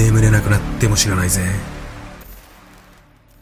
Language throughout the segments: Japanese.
眠れなくなっても知らないぜ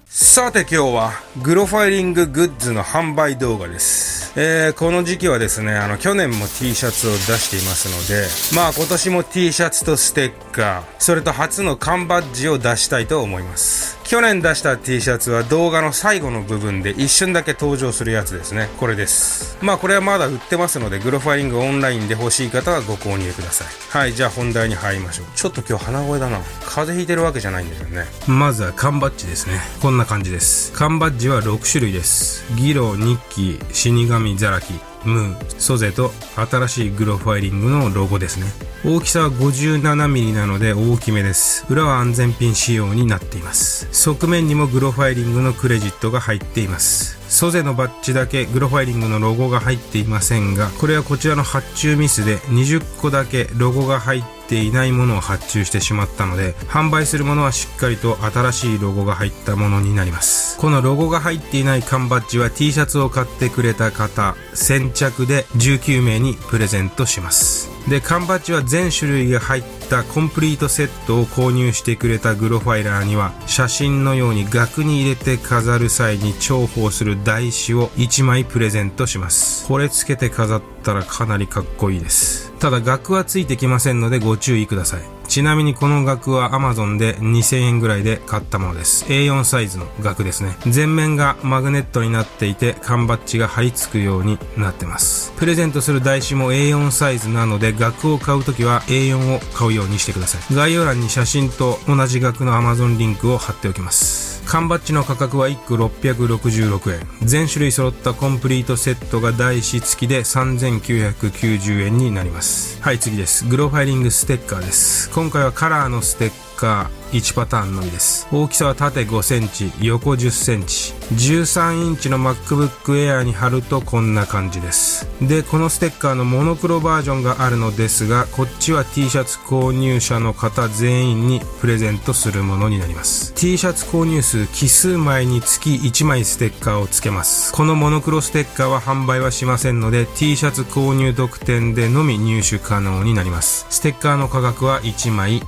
さて今日はグロファイリンググッズの販売動画です。えー、この時期はですね、あの去年も T シャツを出していますので、まあ今年も T シャツとステッカー、それと初の缶バッジを出したいと思います。去年出した T シャツは動画の最後の部分で一瞬だけ登場するやつですね。これです。まあこれはまだ売ってますので、グロファイリングオンラインで欲しい方はご購入ください。はい、じゃあ本題に入りましょう。ちょっと今日鼻声だな。風邪ひいてるわけじゃないんですよね。まずは缶バッジですね。こんな感じです。缶バッジは6種類です。ギロ、ニッキー、死神、ザラキ、ムー、ソゼと新しいグロファイリングのロゴですね。大きさは 57mm なので大きめです。裏は安全ピン仕様になっています。側面にもグロファイリングのクレジットが入っています。ソゼのバッジだけグロファイリングのロゴが入っていませんが、これはこちらの発注ミスで20個だけロゴが入ってていないものを発注してしまったので、販売するものはしっかりと新しいロゴが入ったものになります。このロゴが入っていない缶バッジは T シャツを買ってくれた方、先着で19名にプレゼントします。で、缶バッジは全種類が入ったコンプリートセットを購入してくれたグロファイラーには、写真のように額に入れて飾る際に重宝する台紙を1枚プレゼントします。これつけて飾ったらかなりかっこいいです。ただ額はついてきませんのでご注意ください。ちなみにこの額は Amazon で2000円ぐらいで買ったものです。A4 サイズの額ですね。前面がマグネットになっていて、缶バッジが貼り付くようになってます。プレゼントする台紙も A4 サイズなので、額を買うときは A4 を買うようにしてください。概要欄に写真と同じ額の Amazon リンクを貼っておきます。缶バッジの価格は1個666円。全種類揃ったコンプリートセットが台紙付きで3990円になります。はい、次です。グロファイリングステッカーです。今回はカラーのステッカー1パターンのみです。大きさは縦5センチ、横10センチ。13インチの MacBook Air に貼るとこんな感じです。で、このステッカーのモノクロバージョンがあるのですが、こっちは T シャツ購入者の方全員にプレゼントするものになります。T シャツ購入数奇数枚につき1枚ステッカーを付けます。このモノクロステッカーは販売はしませんので、T シャツ購入特典でのみ入手可能になります。ステッカーの価格は1枚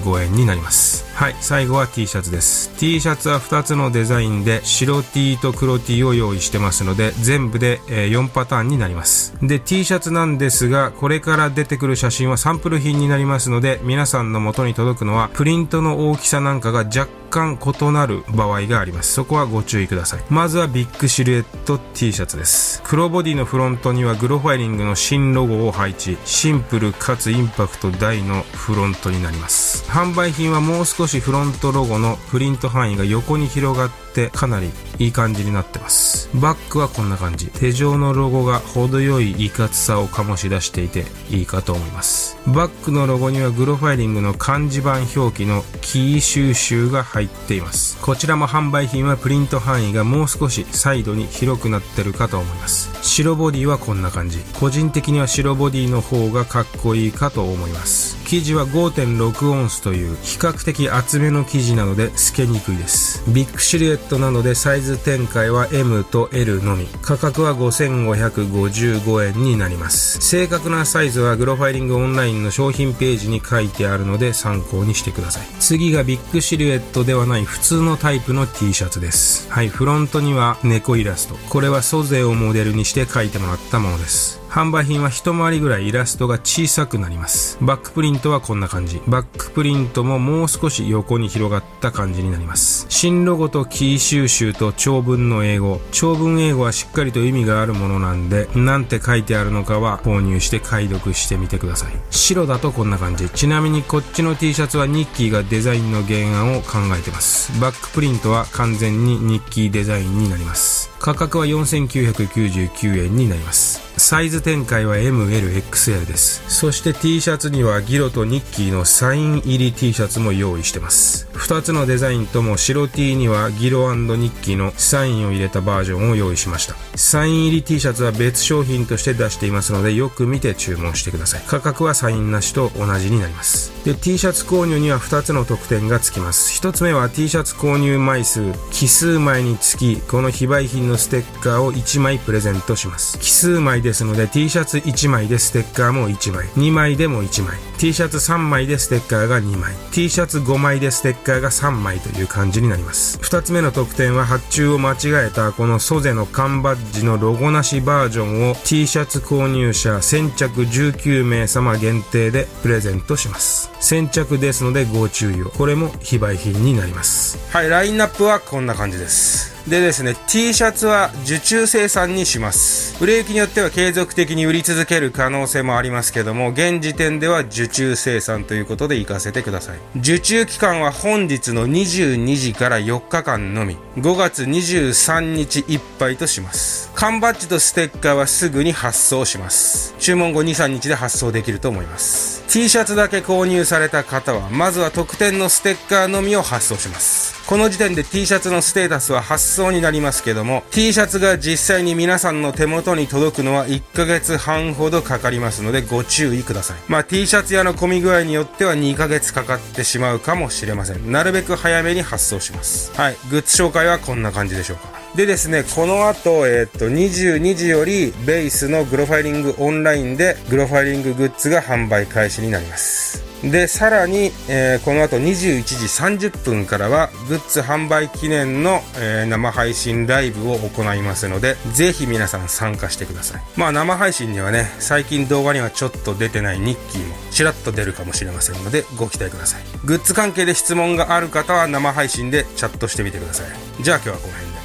555円になります。はい、最後は T シャツです。T シャツは2つのデザインで白 T と黒 T を用意してますので、全部で4パターンになります。で、T シャツなんですが、これから出てくる写真はサンプル品になりますので、皆さんの元に届くのは、プリントの大きさなんかが若干異なる場合があります。そこはご注意ください。まずはビッグシルエット T シャツです。黒ボディのフロントにはグロファイリングの新ロゴを配置、シンプルかつインパクト大のフロントになります。販売品はもう少しフロントロゴのプリント範囲が横に広がってかなりいい感じになってます。バックはこんな感じ。手状のロゴが程よいいかつさを醸し出していていいかと思います。バックのロゴにはグロファイリングの漢字版表記のキー収集が入っています。こちらも販売品はプリント範囲がもう少しサイドに広くなってるかと思います。白ボディはこんな感じ。個人的には白ボディの方がかっこいいかと思います。生地は5.6オンスという比較的厚めの生地なので透けにくいです。ビッグシルエットなのでサイズ展開は M と L のみ。価格は5555円になります。正確なサイズはグロファイリングオンラインの商品ページに書いてあるので参考にしてください。次がビッグシルエットではない普通のタイプの T シャツです。はいフロントには猫イラスト。これはソゼをモデルにして書いてもらったものです。販売品は一回りぐらいイラストが小さくなります。バックプリントはこんな感じ。バックプリントももう少し横に広がった感じになります。新ロゴとキー収集と長文の英語。長文英語はしっかりと意味があるものなんで、なんて書いてあるのかは購入して解読してみてください。白だとこんな感じ。ちなみにこっちの T シャツはニッキーがデザインの原案を考えてます。バックプリントは完全にニッキーデザインになります。価格は4999円になります。サイズ展開は MLXL です。そして T シャツにはギロとニッキーのサイン入り T シャツも用意してます。2つのデザインとも白 T にはギロニッキーのサインを入れたバージョンを用意しました。サイン入り T シャツは別商品として出していますのでよく見て注文してください。価格はサインなしと同じになります。で、T シャツ購入には2つの特典がつきます。1つ目は T シャツ購入枚数、奇数枚につき、この非売品のステッカーを1枚プレゼントします。奇数枚でですので T シャツ1枚でステッカーも1枚。2枚でも1枚。T シャツ3枚でステッカーが2枚。T シャツ5枚でステッカーが3枚という感じになります。2つ目の特典は発注を間違えたこのソゼの缶バッジのロゴなしバージョンを T シャツ購入者先着19名様限定でプレゼントします。先着ですのでご注意を。これも非売品になります。はいラインナップはこんな感じです。でですね、T シャツは受注生産にします。売れ行きによっては継続的に売り続ける可能性もありますけども、現時点では受注生産ということで行かせてください。受注期間は本日の22時から4日間のみ、5月23日いっぱいとします。缶バッジとステッカーはすぐに発送します。注文後2、3日で発送できると思います。T シャツだけ購入された方は、まずは特典のステッカーのみを発送します。この時点で T シャツのステータスは発送になりますけども T シャツが実際に皆さんの手元に届くのは1ヶ月半ほどかかりますのでご注意ください。まあ T シャツ屋の混み具合によっては2ヶ月かかってしまうかもしれません。なるべく早めに発送します。はい。グッズ紹介はこんな感じでしょうか。でですね、この後、えー、っと、22時より、ベースのグロファイリングオンラインで、グロファイリンググッズが販売開始になります。で、さらに、えー、この後21時30分からは、グッズ販売記念の、えー、生配信ライブを行いますので、ぜひ皆さん参加してください。まあ生配信にはね、最近動画にはちょっと出てないニッキーも、ちらっと出るかもしれませんので、ご期待ください。グッズ関係で質問がある方は生配信でチャットしてみてください。じゃあ今日はこの辺で